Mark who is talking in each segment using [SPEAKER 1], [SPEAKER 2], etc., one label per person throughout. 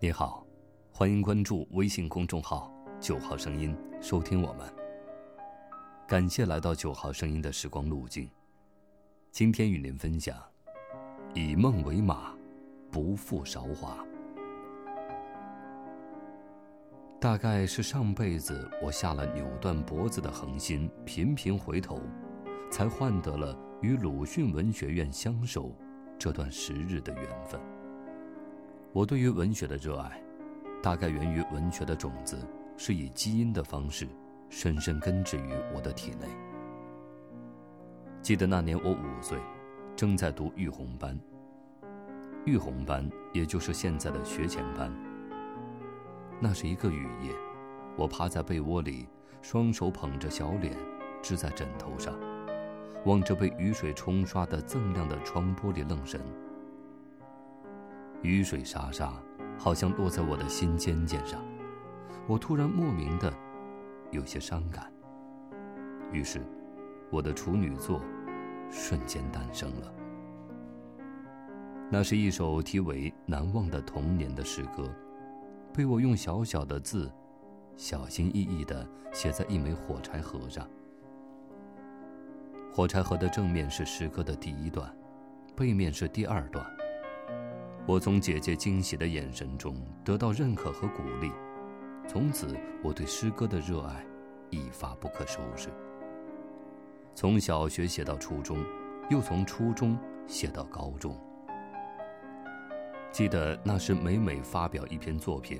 [SPEAKER 1] 你好，欢迎关注微信公众号“九号声音”，收听我们。感谢来到九号声音的时光路径。今天与您分享：以梦为马，不负韶华。大概是上辈子我下了扭断脖子的狠心，频频回头，才换得了与鲁迅文学院相守这段时日的缘分。我对于文学的热爱，大概源于文学的种子是以基因的方式，深深根植于我的体内。记得那年我五岁，正在读育红班。育红班也就是现在的学前班。那是一个雨夜，我趴在被窝里，双手捧着小脸，支在枕头上，望着被雨水冲刷的锃亮的窗玻璃愣神。雨水沙沙，好像落在我的心尖尖上，我突然莫名的有些伤感。于是，我的处女作瞬间诞生了。那是一首题为《难忘的童年》的诗歌，被我用小小的字，小心翼翼的写在一枚火柴盒上。火柴盒的正面是诗歌的第一段，背面是第二段。我从姐姐惊喜的眼神中得到认可和鼓励，从此我对诗歌的热爱一发不可收拾。从小学写到初中，又从初中写到高中。记得那时每每发表一篇作品，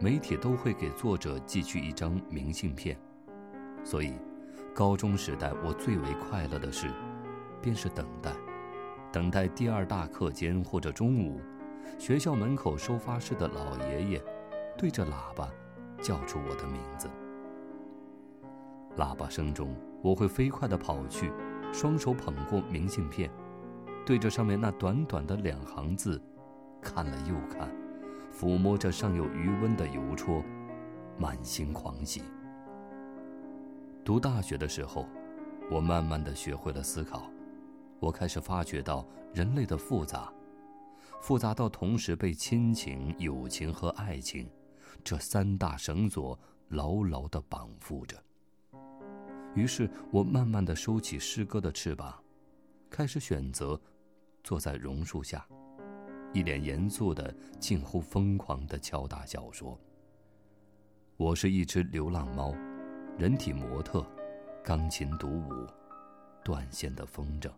[SPEAKER 1] 媒体都会给作者寄去一张明信片，所以高中时代我最为快乐的事，便是等待，等待第二大课间或者中午。学校门口收发室的老爷爷，对着喇叭叫出我的名字。喇叭声中，我会飞快地跑去，双手捧过明信片，对着上面那短短的两行字，看了又看，抚摸着尚有余温的邮戳，满心狂喜。读大学的时候，我慢慢地学会了思考，我开始发觉到人类的复杂。复杂到同时被亲情、友情和爱情这三大绳索牢牢地绑缚着。于是我慢慢地收起诗歌的翅膀，开始选择坐在榕树下，一脸严肃的、近乎疯狂地敲打小说。我是一只流浪猫，人体模特，钢琴独舞，断线的风筝。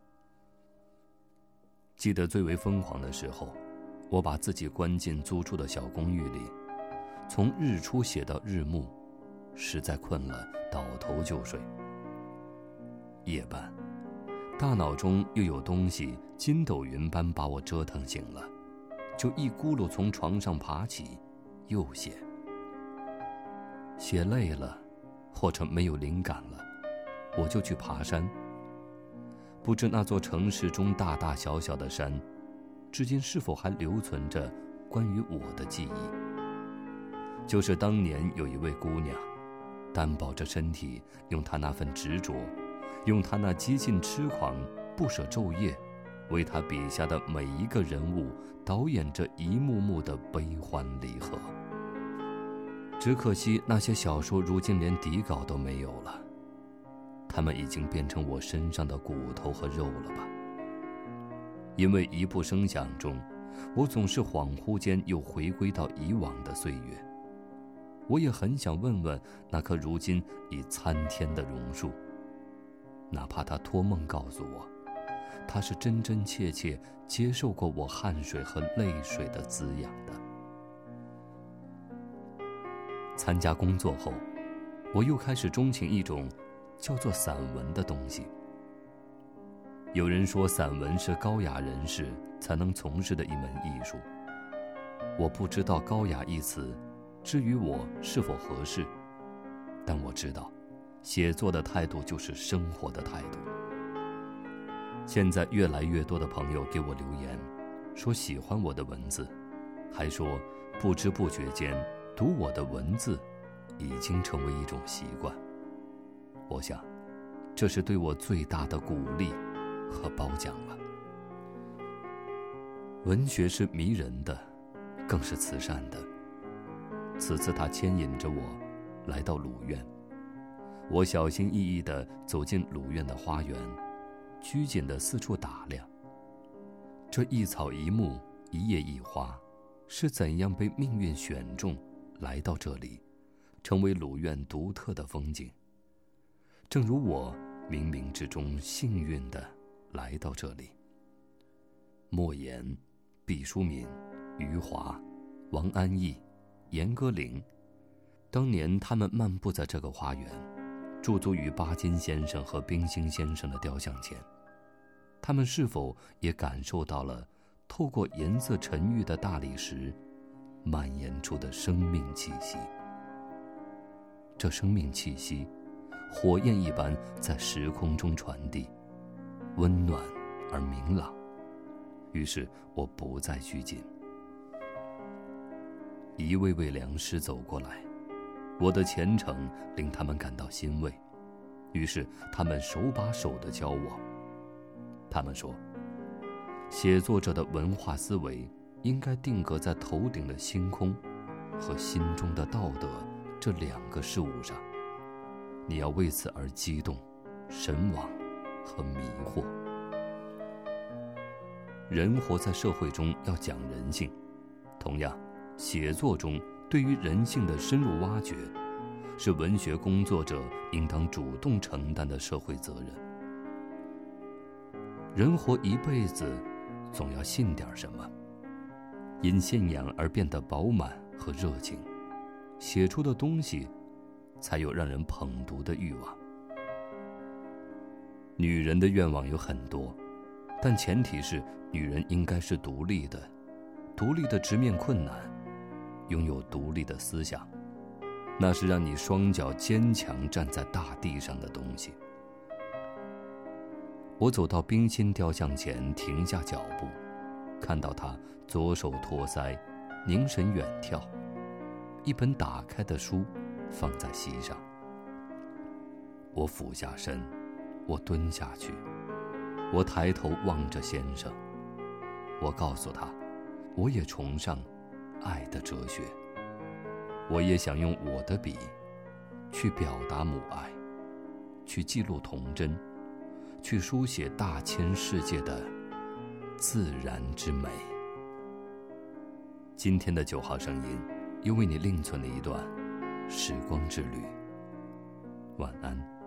[SPEAKER 1] 记得最为疯狂的时候，我把自己关进租住的小公寓里，从日出写到日暮，实在困了，倒头就睡。夜半，大脑中又有东西筋斗云般把我折腾醒了，就一咕噜从床上爬起，又写。写累了，或者没有灵感了，我就去爬山。不知那座城市中大大小小的山，至今是否还留存着关于我的记忆？就是当年有一位姑娘，单薄着身体，用她那份执着，用她那激进痴狂、不舍昼夜，为她笔下的每一个人物导演着一幕幕的悲欢离合。只可惜那些小说如今连底稿都没有了。他们已经变成我身上的骨头和肉了吧？因为一步声响中，我总是恍惚间又回归到以往的岁月。我也很想问问那棵如今已参天的榕树，哪怕他托梦告诉我，他是真真切切接受过我汗水和泪水的滋养的。参加工作后，我又开始钟情一种。叫做散文的东西。有人说，散文是高雅人士才能从事的一门艺术。我不知道“高雅”一词，至于我是否合适，但我知道，写作的态度就是生活的态度。现在越来越多的朋友给我留言，说喜欢我的文字，还说不知不觉间读我的文字，已经成为一种习惯。我想，这是对我最大的鼓励和褒奖了。文学是迷人的，更是慈善的，此次他牵引着我，来到鲁院。我小心翼翼地走进鲁院的花园，拘谨地四处打量。这一草一木、一叶一花，是怎样被命运选中，来到这里，成为鲁院独特的风景？正如我冥冥之中幸运的来到这里。莫言、毕淑敏、余华、王安忆。严歌苓，当年他们漫步在这个花园，驻足于巴金先生和冰心先生的雕像前，他们是否也感受到了透过颜色沉郁的大理石蔓延出的生命气息？这生命气息，火焰一般在时空中传递，温暖而明朗。于是我不再拘谨。一位位良师走过来，我的虔诚令他们感到欣慰，于是他们手把手的教我。他们说，写作者的文化思维应该定格在头顶的星空和心中的道德这两个事物上，你要为此而激动、神往和迷惑。人活在社会中要讲人性，同样。写作中对于人性的深入挖掘，是文学工作者应当主动承担的社会责任。人活一辈子，总要信点什么，因信仰而变得饱满和热情，写出的东西，才有让人捧读的欲望。女人的愿望有很多，但前提是女人应该是独立的，独立的直面困难。拥有独立的思想，那是让你双脚坚强站在大地上的东西。我走到冰心雕像前，停下脚步，看到他左手托腮，凝神远眺，一本打开的书放在席上。我俯下身，我蹲下去，我抬头望着先生，我告诉他，我也崇尚。爱的哲学，我也想用我的笔，去表达母爱，去记录童真，去书写大千世界的自然之美。今天的九号声音，又为你另存了一段时光之旅。晚安。